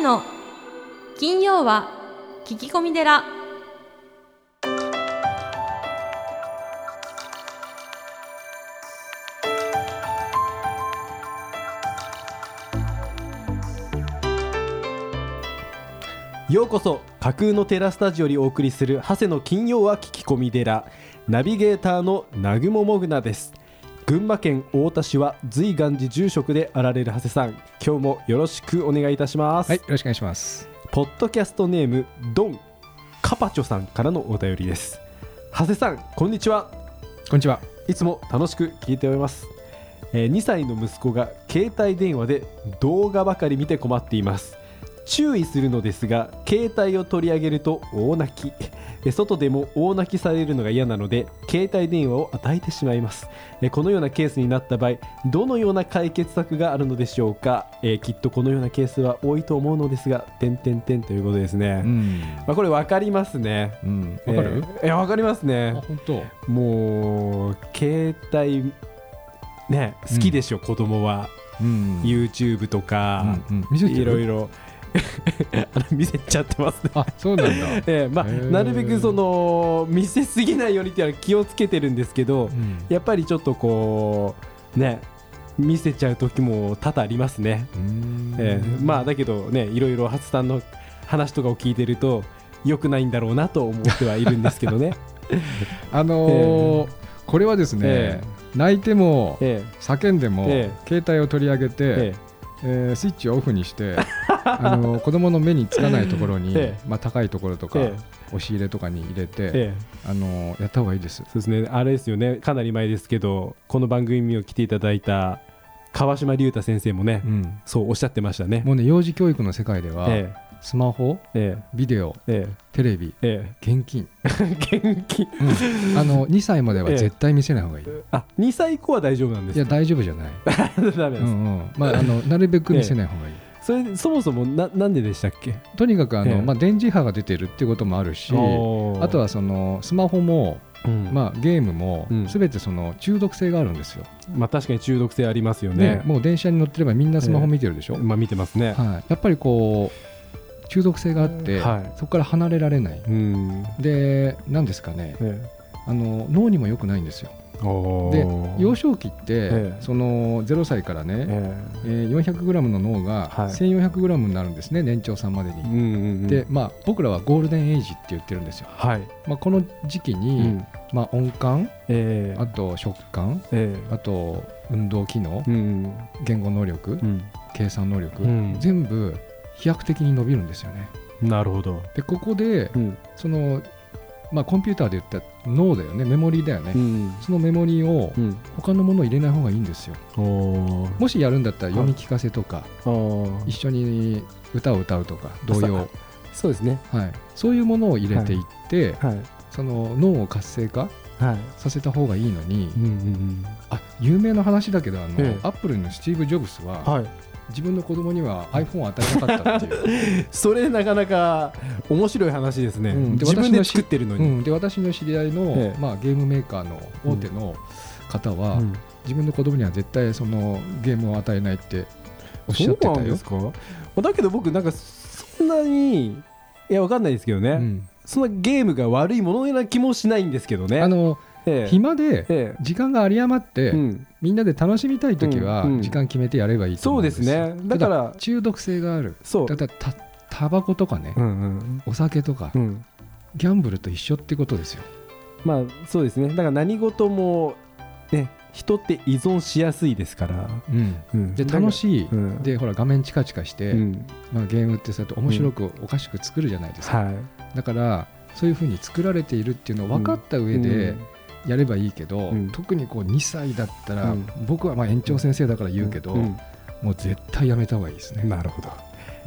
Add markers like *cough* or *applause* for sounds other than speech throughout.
の金曜は聞き込み寺。ようこそ架空のテラスタジオよりお送りする長谷の金曜は聞き込み寺。ナビゲーターの南雲もぐなです。群馬県太田市は随願寺住職であられる長谷さん。今日もよろしくお願いいたします、はい、よろしくお願いします。ポッドキャストネームドンカパチョさんからのお便りです。長谷さんこんにちは。こんにちは。いつも楽しく聞いております、えー2歳の息子が携帯電話で動画ばかり見て困っています注意するのですが携帯を取り上げると大泣き。えー外でも大泣きされるのが嫌なので携帯電話を与えてしまいます。えーこのようなケースになった場合どのような解決策があるのでしょうか、えーきっとこのようなケースは多いと思うのですが点点点ということですね、ん。まあ、これ分かりますね。うん。わかる？えー分かりますね。あ、本当？もう携帯ね好きでしょ、子供は。うん。YouTube とか、いろいろ *laughs* 見せちゃってますね。あ、そうなんだ。*laughs* ええまあ、なるべくその見せすぎないようにっていうのは気をつけてるんですけど、うん。やっぱりちょっとこうね見せちゃう時も多々ありますね、うん。ええまあだけどねいろいろ初さんの話とかを聞いてると良くないんだろうなと思ってはいるんですけどね。*laughs* あのーこれはですねえ、泣いてもえ叫んでもえ携帯を取り上げて、ええースイッチをオフにして、*laughs* あのー子供の目につかないところにええ、まあ高いところとかえ押し入れとかに入れえて、ええあのーやった方がいいです。そうですね、あれですよね、かなり前ですけど、この番組を来ていただいた川島隆太先生もね、うん。そうおっしゃってましたね。もうね幼児教育の世界では、えスマホ、えビデオ、ええテレビ、ええ現金。え元気あの2歳まではええ絶対見せない方がいい。あ2歳以降は大丈夫なんでいやすか大丈夫じゃない。*laughs* ダメです、うんうん。まああのなるべく見せない方がいい。それそもそもななんででしたっけ？とにかくあの、ええまあ電磁波が出てるっていうこともあるし、あとはそのスマホも、うんまあゲームもうんすべてその中毒性があるんですよ。まあ確かに中毒性ありますよねね。もう電車に乗ってればみんなスマホ見てるでしょ？まあ見てますね。はい。やっぱりこう中毒性があって、はいそこから離れられない。うん。で何ですかね。えあの脳にも良くないんですよ。でー幼少期って、ええその0歳からね、ええー 400g の脳がはい 1400g になるんですね、年長さんまでに。えうんうんうんで、まあ、僕らはゴールデンエイジって言ってるんですよ。はい。まあ、この時期うに、んまあ、音感、ええあと食感、えあと運動機能え、うん言語能力、うん計算能力、うん全部飛躍的に伸びるんですよね。なるほど。で、ここで、うんその、まあ、コンピューターで言った脳だよね、メモリーだよね。うんそのメモリーをうん他のものを入れない方がいいんですよ。おーもしやるんだったら読み聞かせとか、一緒に歌を歌うとか童謡、そうですね。はい、そういうものを入れていって、はいその脳を活性化はい。させた方がいいのに、うんうんあ有名な話だけどあの、ええアップルのスティーブ・ジョブズは、うん。はい。自分の子供には iPhone を与えなかったっていう、*laughs* それなかなか面白い話ですね。うんで自分で私のし作ってるのに。うん、で私の知り合いの、ええまあ、ゲームメーカーの大手の方は、うん自分の子供には絶対そのゲームを与えないっておっしゃってたよそうなんです。か？だけど僕なんかそんなにいやわかんないですけどね。うんそんなゲームが悪いもののような気もしないんですけどね。あのええ。暇でえ時間が有り余って、えうん。みんなで楽しみたいときはうん。うん。時間決めてやればいいとそうで思うんですすよね。だから中毒性がある。そう。だたタバコとかね、うんうん。お酒とか、うん。ギャンブルと一緒ってことですよ。まあそうですね。だから何事もね人って依存しやすいですから。うん、うん。で楽しい、うん。でほら画面チカチカして、うん。まあ、ゲームってそうやって面白くおかしく作るじゃないですか、はい。だからそういうふうに作られているっていうのを分かった上でやればいいけど、うん。特にこう2歳だったら、うん。僕はまあ園長先生だから言うけど、ん。もう絶対やめた方がいいですね。なるほど。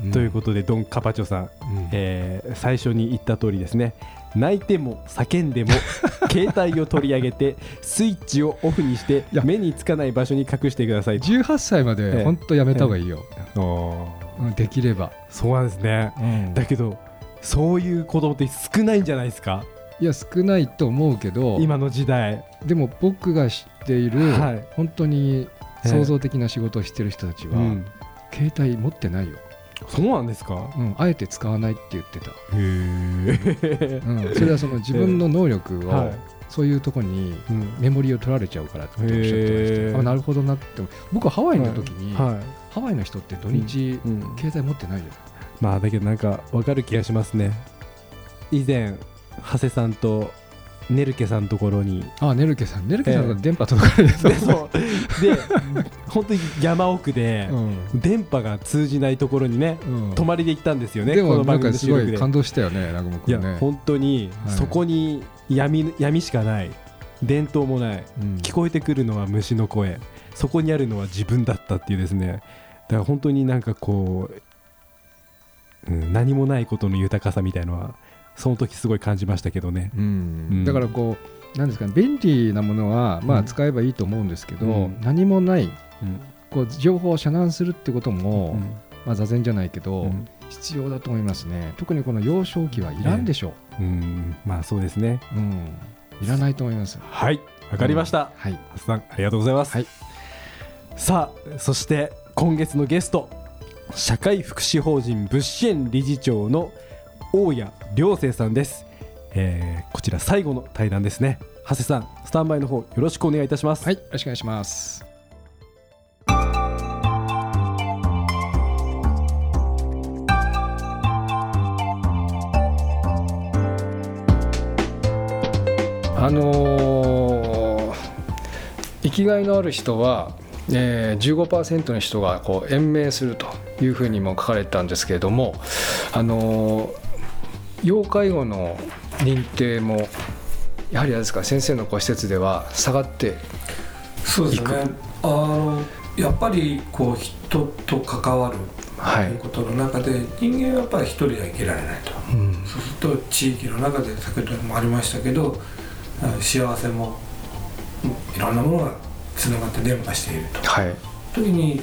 うん。ということでドン・カパチョさん、うん。えー最初に言った通りですね。泣いても叫んでも *laughs* 携帯を取り上げてスイッチをオフにして目につかない場所に隠してください18歳まええ。で本当やめた方がいいよ、おー。うんできれば、そうなんですね。うん。だけどそういう子供って少ないんじゃないですか？いや少ないと思うけど今の時代。でも僕が知っている、はい。本当に創造的な仕事をしてる人たちは、うん。携帯持ってないよ。そうなんですか？うん、あえて使わないって言ってた、へえ、うん、それはその自分の能力をはい。そういうとこにうん。メモリーを取られちゃうからっておっしゃってました。あなるほどなって。僕はハワイの時に、はハワイの人って土日、い、うん。携帯持ってないよまあだけどなんかわかる気がしますね。以前長谷さんとネルケさんのところに。あネルケさん。ネルケさんええ。が電波届かないやつでそう。で本当に山奥でうん。電波が通じないところにねうん。泊まりで行ったんですよね。でもこの番組なんかすごい感動したよね南雲いや君ね本当にはい。そこに闇闇しかない。電灯もない。うん。聞こえてくるのは虫の声。そこにあるのは自分だったっていうですね。だから本当になんかこう、うん、何もないことの豊かさみたいのはその時すごい感じましたけどね。うん。うん。だからこうなんですかね便利なものはまうん。あ使えばいいと思うんですけど、うん。何もないうん。こう情報を遮断するってことも、うん。まあ、座禅じゃないけど、うん。必要だと思いますね。特にこの幼少期はいらんでしょう。ん。まあそうですね。う、うん、いらないと思います。はい。わかりました、はい。ハスさんありがとうございます、はい。さあそして今月のゲスト社会福祉法人物支援理事長の大谷良生さんです、えーこちら最後の対談ですね。長谷さんスタンバイの方よろしくお願いいたします。はいよろしくお願いします。あのー生きがいのある人は、えー、15%の人がこう延命するというふうにも書かれたんですけれども、あのー要介護の認定もやはりあれですか先生のご施設では下がってそうですね。あのやっぱりこう人と関わるはということの中で人間はやっぱり一人では生きられないと。うん。そうすると地域の中で先ほどもありましたけどあ幸せもいろんなものがつながって伝播していると。はい。時に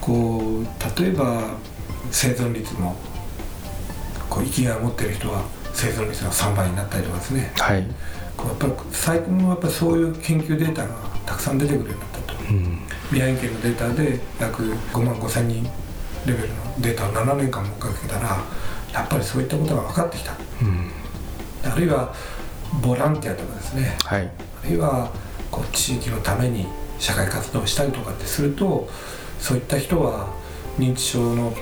こう例えば生存率もこう生きがいを持っている人は生存率が3倍になったりとかですね。はい、こうやっぱり最近もやっぱりそういう研究データがたくさん出てくるようになったと。うん宮城県のデータで約5万5千人レベルのデータを7年間もかけたらやっぱりそういったことが分かってきた。うん、あるいはボランティアとかですね。はい。あるいはこう地域のために社会活動をしたりとかってするとそういった人は認知症の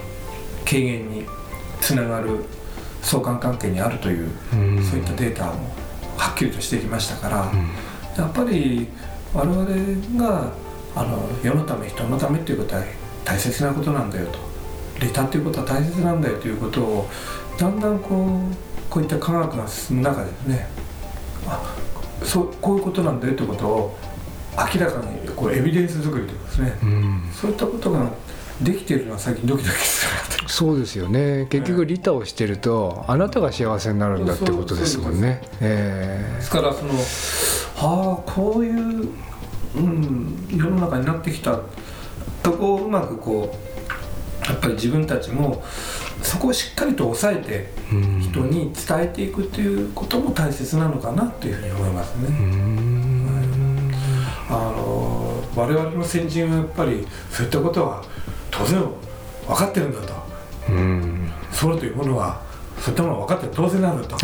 軽減につながる相関関係にあるという、うん。そういったデータもはっきりとしてきましたから、うん。やっぱり我々があの世のため人のためっていうことは大切なことなんだよと。利他っていうことは大切なんだよということをだんだんこうこういった科学が進む中でですねあそうこういうことなんだよということを明らかにこうエビデンス作りというかですね。うん。そういったことができているのは最近ドキドキするそうですよね。結局利他をしてるとあなたが幸せになるんだってことですもんね。えですからそのああこういう、うん、世の中になってきた。とこをうまくこうやっぱり自分たちもそこをしっかりと抑えて人に伝えていくということも大切なのかなというふうに思いますうね。ん。あの我々の先人はやっぱりそういったことは当然分かってるんだと。うん。ソロというものはそういったものは分かって当然なんだと、*laughs*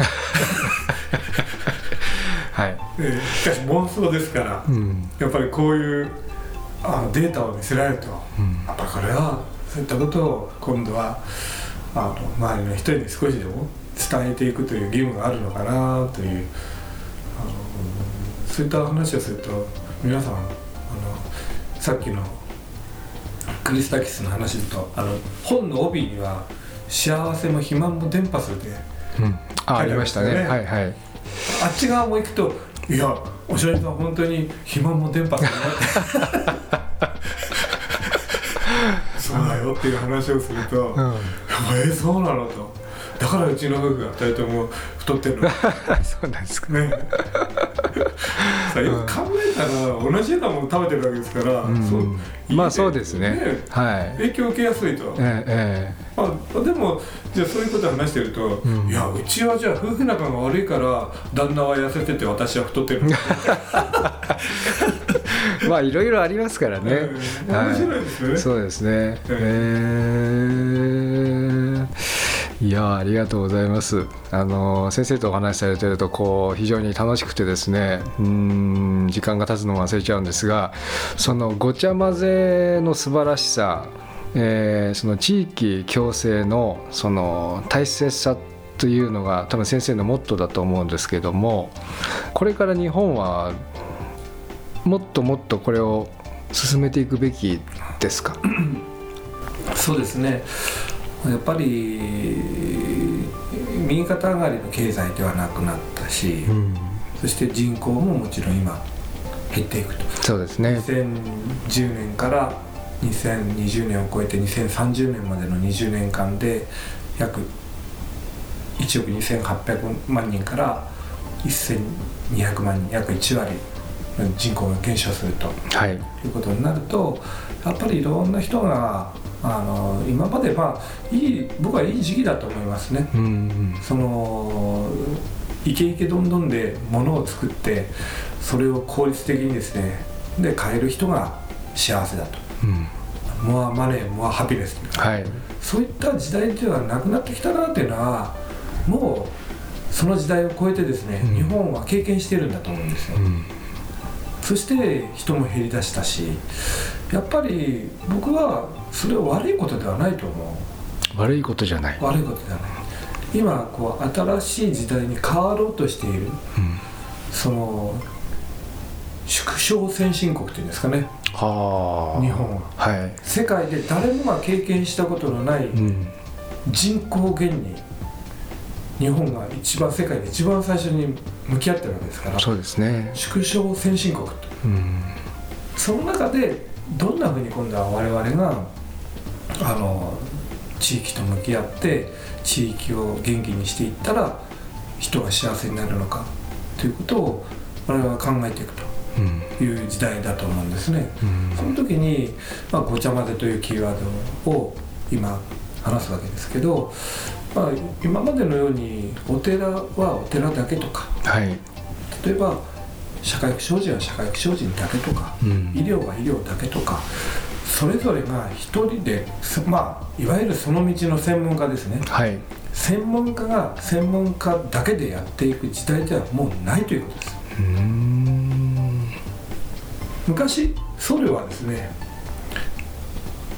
はい。えーしかし妄想ですからうん。やっぱりこういうあのデータを見せられるとうん。やっぱこれはそういったことを今度はあの周りの人に少しでも伝えていくという義務があるのかなというあのそういった話をすると皆さんあのさっきのクリスタキスの話だとあの本の帯には「幸せも肥満も伝播する」でう。ん。あありましたね。書いてあはいはい。あっち側も行くと「いやおしゃれさん本当に肥満も伝播するな」っ *laughs* てそうだよっていう話をすると「うん。えー、そうなの?」と「だからうちの夫婦が2人とも太ってるの」*laughs* そうなんですか。ね *laughs* よく考えたら同じようなもの食べてるわけですから、まあそうですね。はい。影響を受けやすいと、ええまあ、でもじゃあそういうことを話してると、うん。いやうちはじゃあ夫婦仲が悪いから旦那は痩せてて私は太ってる *laughs* まあいろいろありますからね。うん。面白いですよね、そうですね。ええいやありがとうございます。あの先生とお話しされてるとこう非常に楽しくてですねうん時間が経つのも忘れちゃうんですがそのごちゃ混ぜの素晴らしさ、えー、その地域共生のその大切さというのが多分先生のモットーだと思うんですけどもこれから日本はもっともっとこれを進めていくべきですか？そうですね。やっぱり右肩上がりの経済ではなくなったし、うん、そして人口ももちろん今減っていくと。そうですね。2010年から2020年を超えて2030年までの20年間で約1億2800万人から1200万人約1割人口が減少すると、はい、いうことになるとやっぱりいろんな人があの今までまあいい僕はいい時期だと思いますね。うんうん、そのイケイケどんどんでものを作ってそれを効率的にですねで買える人が幸せだと、うん、モアマネーモアハピネスとか、はい、そういった時代ではなくなってきたなっていうのはもうその時代を超えてですね、うん、日本は経験してるんだと思うんですよ。うんそして人も減りだしたしやっぱり僕はそれは悪いことではないと思う。悪いことじゃない。悪いことじゃない。今こう新しい時代に変わろうとしている、うん、その縮小先進国っていうんですかね。は日本は、はい、世界で誰もが経験したことのない人口減に日本が一番世界で一番最初に向き合ってるわけですからそうですね。縮小先進国と、うん、その中でどんなふうに今度は我々があの地域と向き合って地域を元気にしていったら人が幸せになるのかということを我々は考えていくと。いう時代だと思うんですね。うん、その時に、まあ、ごちゃ混ぜというキーワードを今話すわけですけどまあ、今までのようにお寺はお寺だけとか、はい、例えば社会福祉法人は社会福祉法人だけとか、うん、医療は医療だけとかそれぞれが一人で、まあ、いわゆるその道の専門家ですね、はい、専門家が専門家だけでやっていく時代ではもうないということです。昔僧侶はですね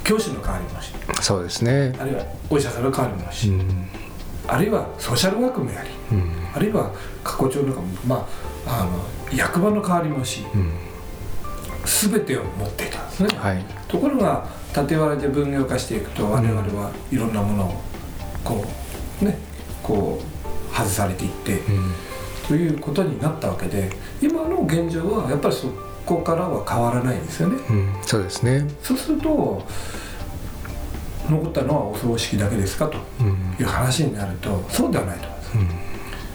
教師の代わりもしそうですね。あるいはお医者さんの代わりもし、うん、あるいはソーシャルワークもやり、うん、あるいは過去帳とかも、まあ、あの役場の代わりもし、うん、全てを持っていたんですね、はい、ところが縦割りで分業化していくと我々はいろんなものをこうねこう外されていって、ということになったわけで今の現状はやっぱりそこからは変わらないですよね、そうですね。そうすると残ったのはお葬式だけですかという話になると、そうではないと思います、うん、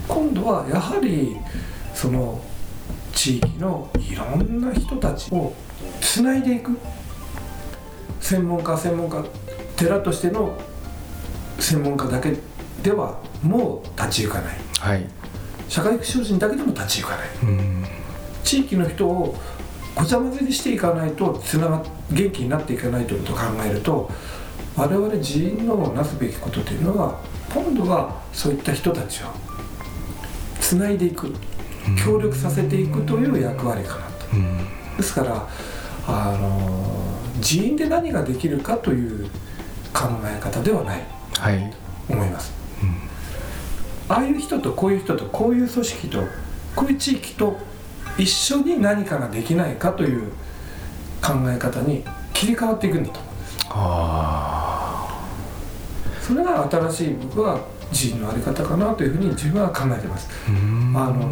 今度はやはりその地域のいろんな人たちをつないでいく。専門家専門家寺としての専門家だけではもう立ち行かない、はい、社会福祉法人だけでも立ち行かない、うん、地域の人をごちゃ混ぜにしていかないとつなが元気になっていかないということを考えると我々人員のなすべきことというのは今度はそういった人たちをつないでいく協力させていくという役割かなと、ですからあの人員で何ができるかという考え方ではない、はい、と思います、うん、ああいう人とこういう人とこういう組織とこういう地域と一緒に何かができないかという考え方に切り替わっていくんだと。思うんですそれが新しい僕は人の在り方かなというふうに自分は考えてます。あの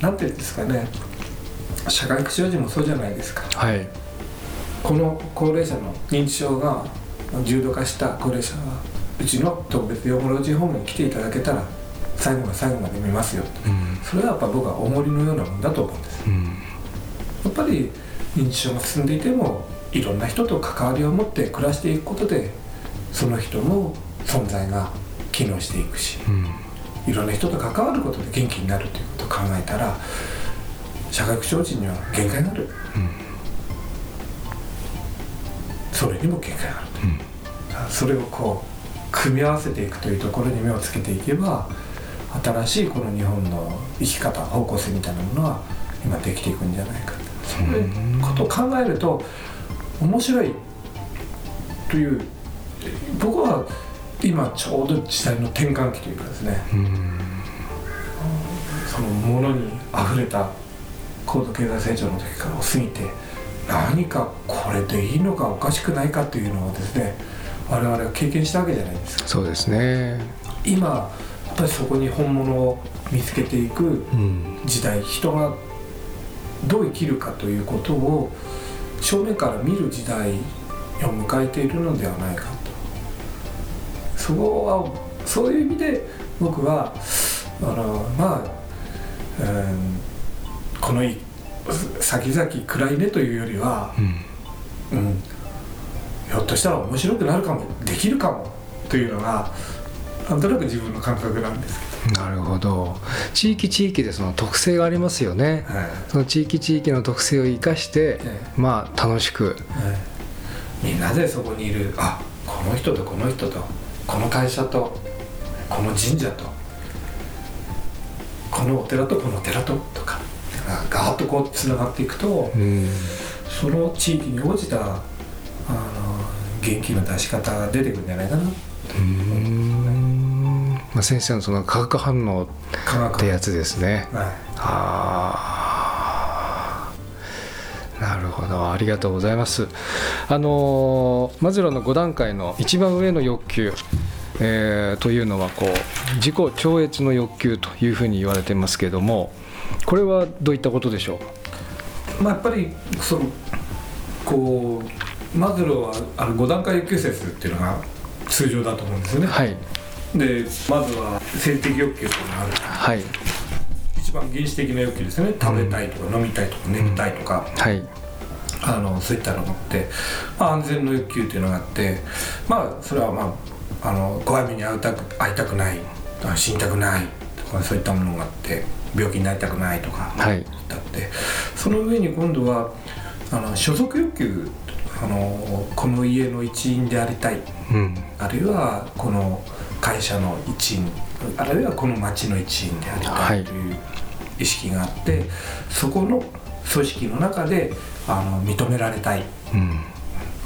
なんていうんですかね。社会福祉法人もそうじゃないですか、はい、この高齢者の認知症が重度化した高齢者はうちの特別養護老人ホームに来ていただけたら最後の最後まで見ますよ、うん、それはやっぱ僕は重りのようなもんだと思うんです、うん、やっぱり認知症が進んでいてもいろんな人と関わりを持って暮らしていくことでその人の存在が機能していくし、うん、いろんな人と関わることで元気になるということを考えたら社会福祉法人には限界がある、それにも限界があると、それをこう組み合わせていくというところに目をつけていけば新しいこの日本の生き方方向性みたいなものは今できていくんじゃないかそういうことを考えると面白いという僕は今ちょうど時代の転換期というかですね。そのものにあふれた高度経済成長の時からを過ぎて何かこれでいいのかおかしくないかというのをですね我々は経験したわけじゃないですか。そうですね。今やっぱりそこに本物を見つけていくうん。時代人がどう生きるかということを正面から見る時代を迎えているのではないかと。そこはそういう意味で僕はあのまあ、うんこのい先々暗いねというよりは、うん。うん、ひょっとしたら面白くなるかもできるかもというのがなんとなく自分の感覚なんですなるほど。地域地域でその特性がありますよね。けど、はい。その地域地域の特性を生かして、えまあ楽しく。はい。みんなでそこにいるあこの人とこの人とこの会社とこの神社とこのお寺とこの寺ととかがガーッとこうつながっていくとうんその地域に応じたあの元気の出し方が出てくるんじゃないかなうんまあ先生のその化学反応ってやつですね。はい。ああなるほど。ありがとうございます。あのーマズローの5段階の一番上の欲求えーというのはこう自己超越の欲求というふうに言われてますけどもこれはどういったことでしょう？まあ、やっぱりそのこうマズローはあの5段階欲求説っていうのが通常だと思うんですよね、はいでまずは性的欲求というのがあるはい。一番原始的な欲求ですよね。食べたいとか飲みたいとか寝たいとか、はい。あのそういったのがあって、まあ、安全の欲求というのがあって。まあそれはまああの怖い目に遭いたく会いたくない。あ死にたくない。とかそういったものがあって。病気になりたくないとか。はい。だって。その上に今度はあの所属欲求。あのこの家の一員でありたい。うん。あるいはこの会社の一員あるいはこの町の一員でありたいという意識があって、そこの組織の中であの認められたい。うん。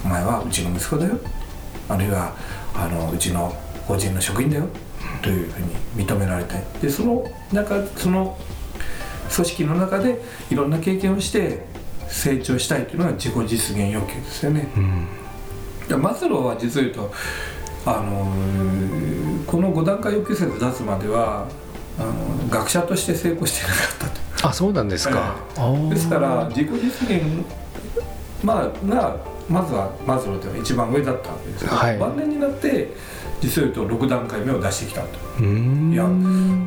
お前はうちの息子だよ。あるいはあのうちの法人の職員だよ。というふうに認められたい。でその中その組織の中でいろんな経験をして成長したいというのが自己実現欲求ですよね。うん。でマズローは実を言うとあのーこの5段階欲求説出すまではあの学者として成功していなかったと。あそうなんですか、ですから自己実現、まあ、がまずはマズローというのは一番上だったわけですが、はい。晩年になって実を言うと6段階目を出してきたと。うーん。いや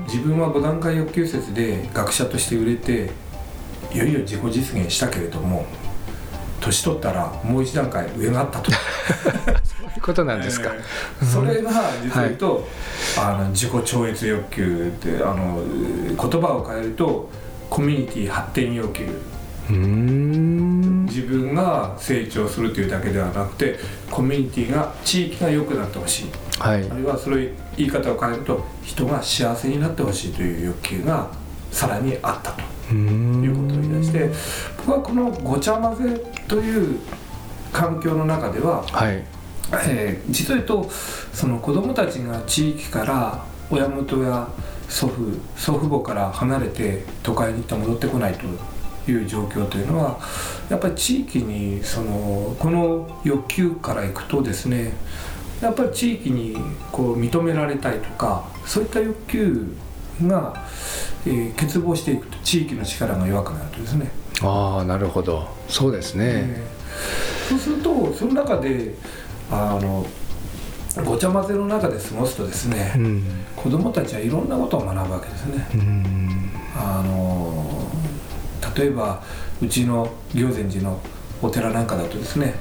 自分は5段階欲求説で学者として売れていよいよ自己実現したけれども年取ったらもう一段階上があったと。*laughs* ことなんですか、えーそれが実を言うと、あの自己超越欲求ってあの言葉を変えるとコミュニティ発展欲求。自分が成長するというだけではなくてコミュニティが地域が良くなってほしい。はい。あるいはそれ言い方を変えると人が幸せになってほしいという欲求がさらにあったと。いうことを言い出して僕はこのごちゃ混ぜという環境の中でははいえー実を言うとその子どもたちが地域から親元や祖父祖父母から離れて都会に行って戻ってこないという状況というのはやっぱり地域にそのこの欲求からいくとですねやっぱり地域にこう認められたいとかそういった欲求が、えー欠乏していくと地域の力が弱くなるとですね。ああなるほど。そうですね、えーそうするとその中であのごちゃ混ぜの中で過ごすとですね、うん。子供たちはいろんなことを学ぶわけですね。うん。あの例えばうちの行善寺のお寺なんかだとですね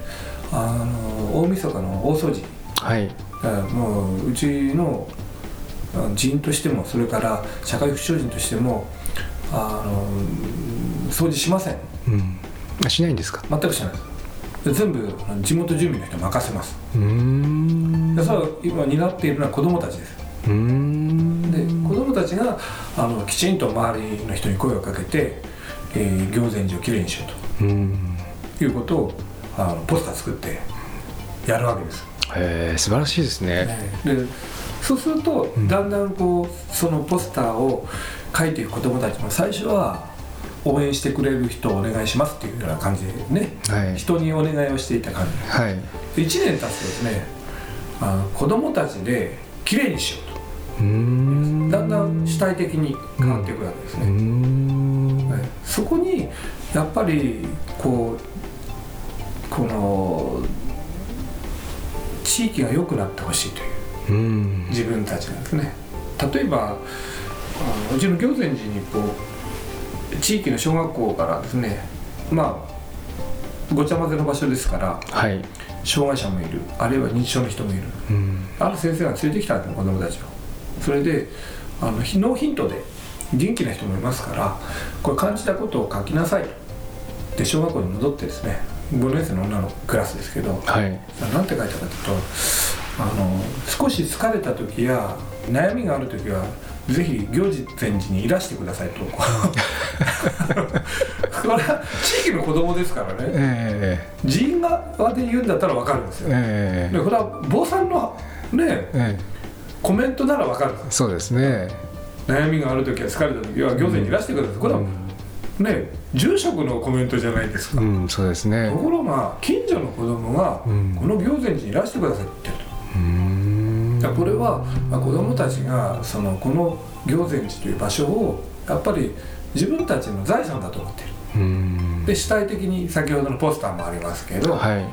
あの大晦日の大掃除。はい。あもううちのあ寺院としてもそれから社会福祉人としてもあの掃除しません。うん。あしないんですか？全くしないです。で全部地元住民の人に任せます。でそれは今担っているのは子どもたちです。うーん。で子どもたちがあのきちんと周りの人に声をかけて、えー、行善寺をきれいにしよううん。ということをあのポスター作ってやるわけです、へえ素晴らしいですね。でそうするとん。だんだんこうそのポスターを書いていく子どもたちも最初は応援してくれる人をお願いしますっていうような感じでね。はい。人にお願いをしていた感はい。じで1年経つとですねあの子どもたちできれいにしよううーん。とだんだん主体的に変わっていくわけですね、ん。はい。そこにやっぱりこうこの地域が良くなってほしいといううん。自分たちがですね。例えばあのうちの行善寺にこう地域の小学校からですねまあごちゃ混ぜの場所ですからはい。障害者もいるあるいは認知症の人もいる。うん。ある先生が連れてきたんです子供たちをそれであのノーヒントで元気な人もいますからこれ感じたことを書きなさいと。で小学校に戻ってですね5年生の女のクラスですけどはい。なんて書いたかというとあの少し疲れた時や悩みがある時はぜひ行事禅寺にいらしてくださいと。*laughs* これは地域の子供ですからね。え寺院側で言うんだったら分かるんですえよ。ええでこれは坊さんのねええ。コメントなら分かるそうですね。悩みがある時や疲れた時は行善にいらしてください。これはね住職のコメントじゃないですか、うんそうですね。ところが近所の子供がうん。この行善寺にいらしてくださいって言ってる。とうーんだこれはまあ子どもたちがそのこの行善寺という場所をやっぱり自分たちの財産だと思っている。うん。で主体的に先ほどのポスターもありますけど、はい。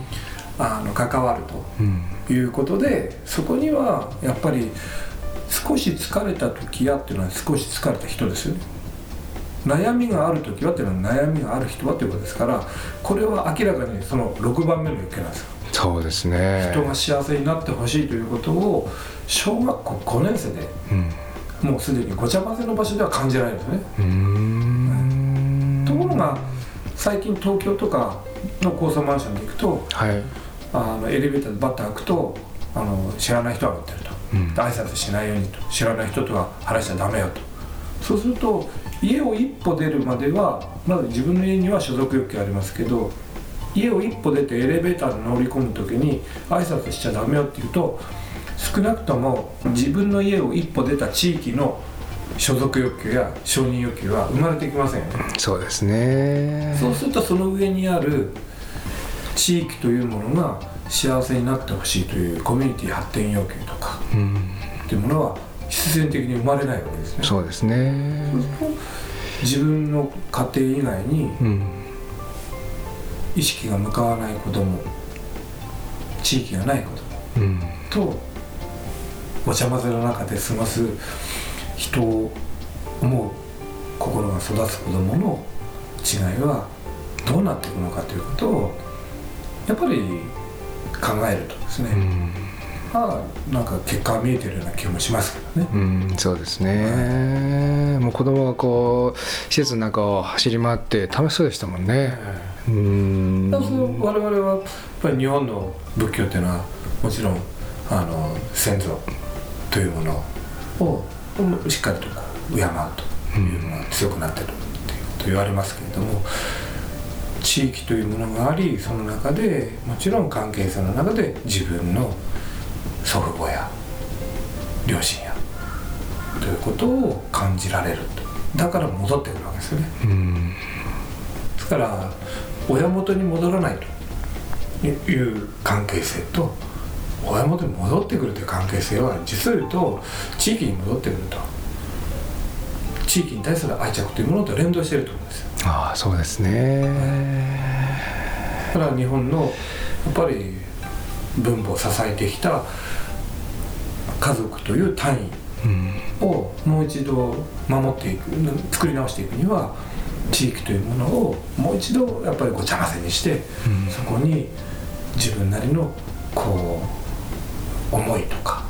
あの関わるうん。ということでそこにはやっぱり少し疲れた時やっていうのは少し疲れた人ですよね。悩みがある時はっていうのは悩みがある人はということですからこれは明らかにその6番目の欲求なんですよそうですね。人が幸せになってほしいということを小学校5年生でうん。もうすでにごちゃ混ぜの場所では感じられるんですね。うーん。ところが最近東京とかの高層マンションに行くとはい。あのエレベーターでバッと開くとあの知らない人が乗ってると、うん。で挨拶しないようにと。知らない人とは話しちゃダメよと。そうすると家を一歩出るまではまず自分の家には所属欲求ありますけど家を一歩出てエレベーターに乗り込む時に挨拶しちゃダメよっていうと少なくとも自分の家を一歩出た地域の所属欲求や承認欲求は生まれてきませんよね。そうですね。そうするとその上にある地域というものが幸せになってほしいというコミュニティ発展要求とかうんっていうものは必然的に生まれないわけですね。そうですね。そうすると自分の家庭以外にうん意識が向かわない子供地域がない子供うん。とごちゃ混ぜの中で過ごす人を思う心が育つ子供の違いはどうなっていくのかということをやっぱり考えるとですね、うん。まあなんか結果が見えてるような気もしますけどね。うん、そうですね、もう子供がこう施設の中を走り回って楽しそうでしたもんねうん。我々はやっぱり日本の仏教っていうのはもちろんあの先祖というものをしっかりとこう敬うというのが強くなってるっていうこと言われますけれども地域というものがありその中でもちろん関係性の中で自分の祖父母や両親やということを感じられると。だから戻ってくるわけですよね。うん。ですから親元に戻らないと。いう関係性と親元に戻ってくるという関係性は実を言うと地域に戻ってくると。地域に対する愛着というものと連動していると思うんです。よああそうですね。だから日本のやっぱり文化を支えてきた家族という単位うん。をもう一度守っていく作り直していくには地域というものをもう一度やっぱりごちゃ混ぜにして、うん。そこに自分なりのこう思いとか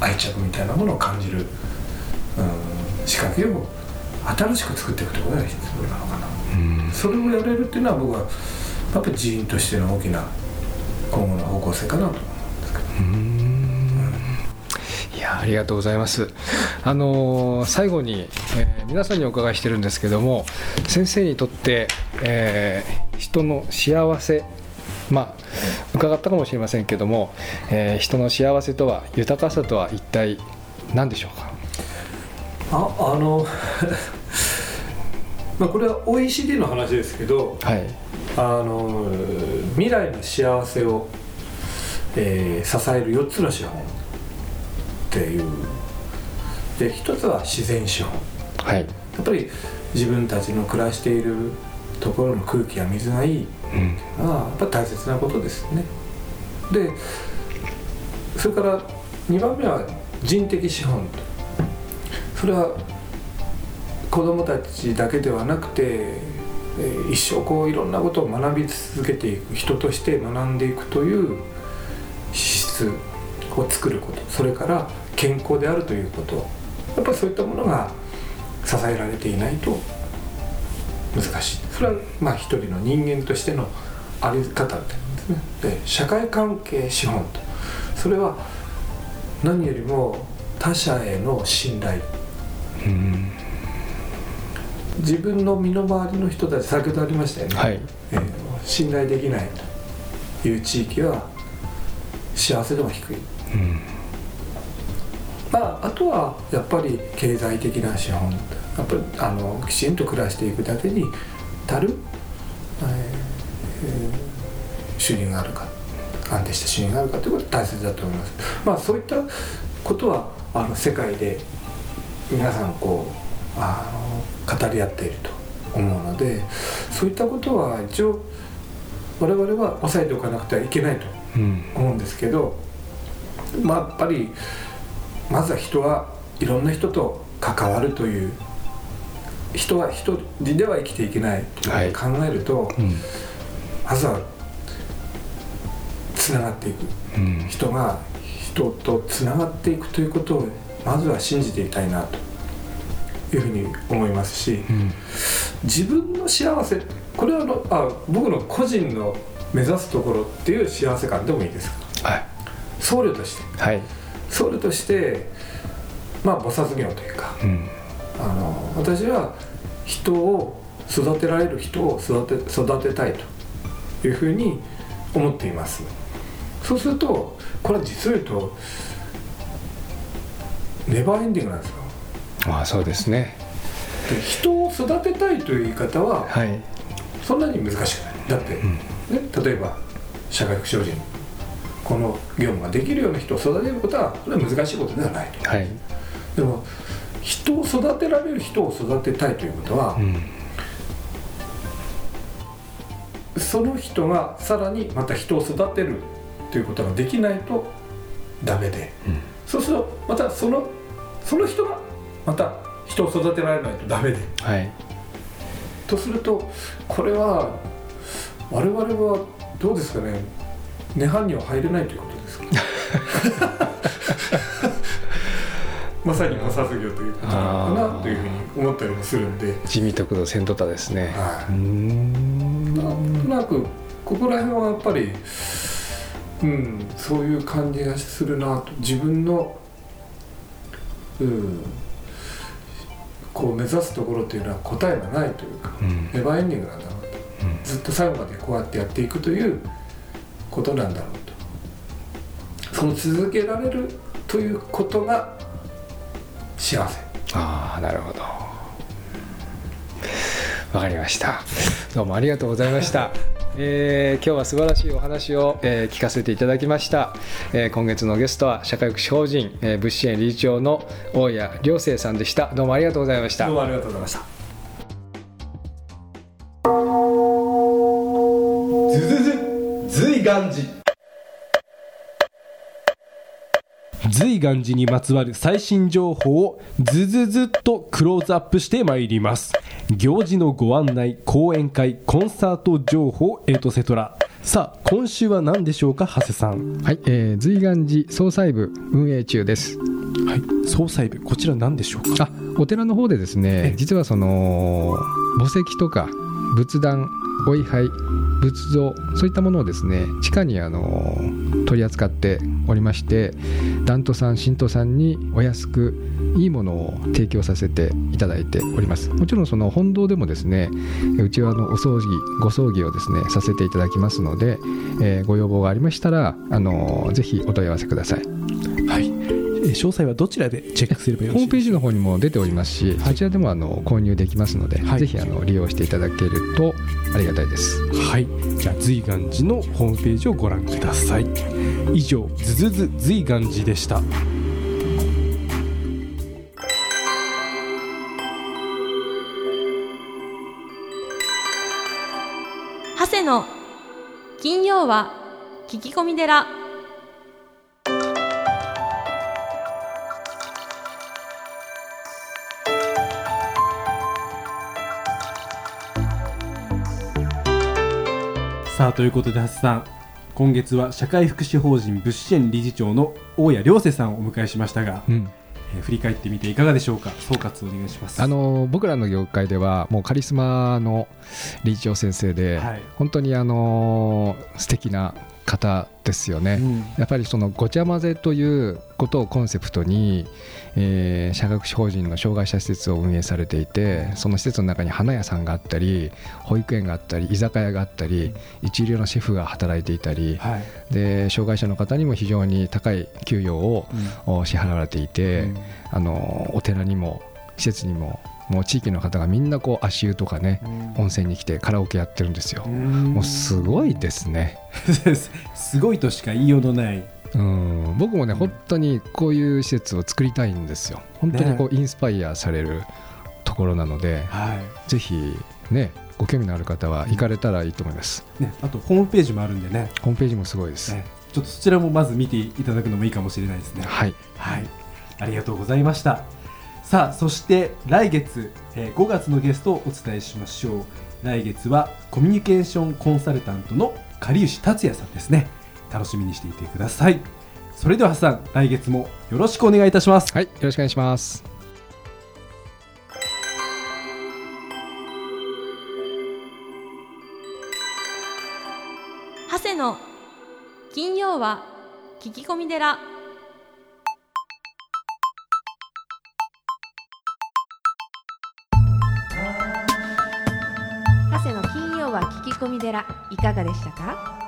愛着みたいなものを感じる、うん、仕掛けを新しく作っていくということが必要なのかな。うん。それをやれるっていうのは僕はやっぱり人員としての大きな今後の方向性かなと思うんですけど。うんやありがとうございます。あのー最後に、えー皆さんにお伺いしてるんですけども先生にとって、えー人の幸せまあ伺ったかもしれませんけども、えー人の幸せとは豊かさとは一体何でしょうか？ああの *laughs* まあこれは OECD の話ですけどはい。あの未来の幸せを、えー支える4つの資本っていう。で一つは自然資本。はい、やっぱり自分たちの暮らしているところの空気や水がいい。うん。のはやっぱり大切なことですね。でそれから2番目は人的資本。とそれは子どもたちだけではなくて、えー一生こういろんなことを学び続けていく人として学んでいくという資質を作ること。それから健康であるということ。やっぱりそういったものが支えられていないと難しい。それはまあ一人の人間としてのあり方みたいなんですね。で社会関係資本と。それは何よりも他者への信頼。うん。自分の身の回りの人たち先ほどありましたよね、はい。えー信頼できないという地域は幸せ度が低い。うんまあ、あとはやっぱり経済的な資本やっぱりあのきちんと暮らしていくだけに足る、えーえー収入があるか安定した収入があるかということが大切だと思います。まあ、そういったことはあの世界で皆さんこうあの語り合っていると思うのでそういったことは一応我々は抑えておかなくてはいけないとうん思うんですけど、まあ、やっぱりまずは人はいろんな人と関わるという人は一人では生きていけないと考えると、うん。まずはつながっていく。うん。人が人とつながっていくということをまずは信じていたいなというふうに思いますしうん。自分の幸せこれはあのあ僕の個人の目指すところっていう幸せ感でもいいですか？はい。僧侶として。はい僧侶としてまあ菩薩業というかうん。あの私は人を育てられる人を育て育てたいというふうに思っています。そうするとこれは実を言うとネバーエンディングなんですよ。まあそうですね。で人を育てたいという言い方ははい。そんなに難しくない。だって、ん。ね、例えば社会福祉法人この業務ができるような人を育てることはそれは難しいことではないと。はい。でも人を育てられる人を育てたいということはう、ん。その人がさらにまた人を育てるということができないとダメで、うん。そうするとまたそのその人がまた人を育てられないとダメで。はい。とするとこれは我々はどうですかね？涅槃には入れないということですか？*laughs* まさに菩薩業ということなのかなというふうに思ったりもするんで、地味得度先途多ですね。はうーん。なんとなくここら辺はやっぱりうんそういう感じがするなと。自分のうんこう目指すところっていうのは答えがないというかうん。ネバーエンディングなんだろうとずっと最後までこうやってやっていくということなんだろうと。その続けられるということが幸せ。ああなるほど。わかりました。どうもありがとうございました。*laughs* えー今日は素晴らしいお話を、えー聞かせていただきました、えー今月のゲストは社会福祉法人、えー物支援理事長の大谷良生さんでした。どうもありがとうございました。どうもありがとうございました願寺随願寺にまつわる最新情報をずずずっとクローズアップしてまいります。行事のご案内講演会コンサート情報エトセトラ。さあ今週は何でしょうか長谷さん。はい、えー、随願寺総裁部運営中です。はい総裁部こちら何でしょうか？あお寺の方でですね実はその墓石とか仏壇お位牌仏像そういったものをですね地下にあの取り扱っておりまして檀徒さん神徒さんにお安くいいものを提供させていただいております。もちろんその本堂でもですねうちはあのお葬儀ご葬儀をですねさせていただきますので、えーご要望がありましたらあのぜひお問い合わせください。はい、詳細はどちらでチェックすればよろしいですホームページの方にも出ておりますし、はい。そちらでもあの購入できますので、はい。ぜひあの利用していただけるとありがたいです。かはい。じゃあ随願寺のホームページをご覧ください。以上ズズズ随願寺でした。長谷の金曜は聞き込み寺さあということで橋さん今月は社会福祉法人物支援理事長の大谷良瀬さんをお迎えしましたが、うん。えー振り返ってみていかがでしょうか？総括お願いします。あの僕らの業界ではもうカリスマの理事長先生で、はい。本当にあの素敵な方ですよね、うん。やっぱりそのごちゃ混ぜということをコンセプトに、えー社会福祉法人の障害者施設を運営されていてその施設の中に花屋さんがあったり保育園があったり居酒屋があったり一流のシェフが働いていたりはい。で障害者の方にも非常に高い給与をお支払われていて、うん。あのお寺にも施設にももう地域の方がみんなこう足湯とかね温泉に来てカラオケやってるんですよ。もうすごいですね。*laughs* すごいとしか言いようのないうん僕もね本当にこういう施設を作りたいんですよ。本当にこうインスパイアされるところなので、はいぜひねご興味のある方は行かれたらいいと思います。ね、あとホームページもあるんでねホームページもすごいです。ねちょっとそちらもまず見ていただくのもいいかもしれないですねはい。はい、ありがとうございました。さあ、そして来月、えー5月のゲストをお伝えしましょう。来月はコミュニケーションコンサルタントの狩吉達也さんですね。楽しみにしていてください。それではハッサン、来月もよろしくお願いいたします。はい、よろしくお願いします。長谷の金曜は聞き込み寺長谷の金曜は聞き込み寺いかがでしたか？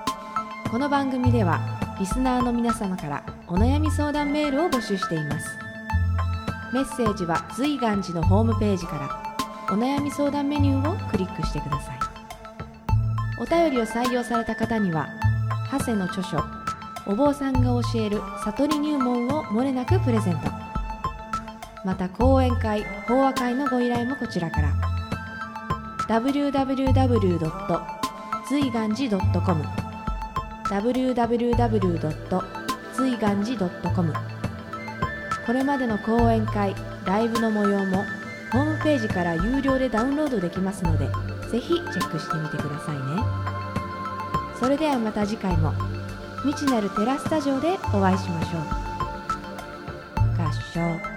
この番組ではリスナーの皆様からお悩み相談メールを募集しています。メッセージは随願寺のホームページからお悩み相談メニューをクリックしてください。お便りを採用された方には長谷の著書お坊さんが教える悟り入門をもれなくプレゼント。また講演会法話会のご依頼もこちらから。www. 随願寺 .com www. 随願寺 .com これまでの講演会ライブの模様もホームページから有料でダウンロードできますのでぜひチェックしてみてくださいね。それではまた次回も未知なるテラスタジオでお会いしましょう。合唱。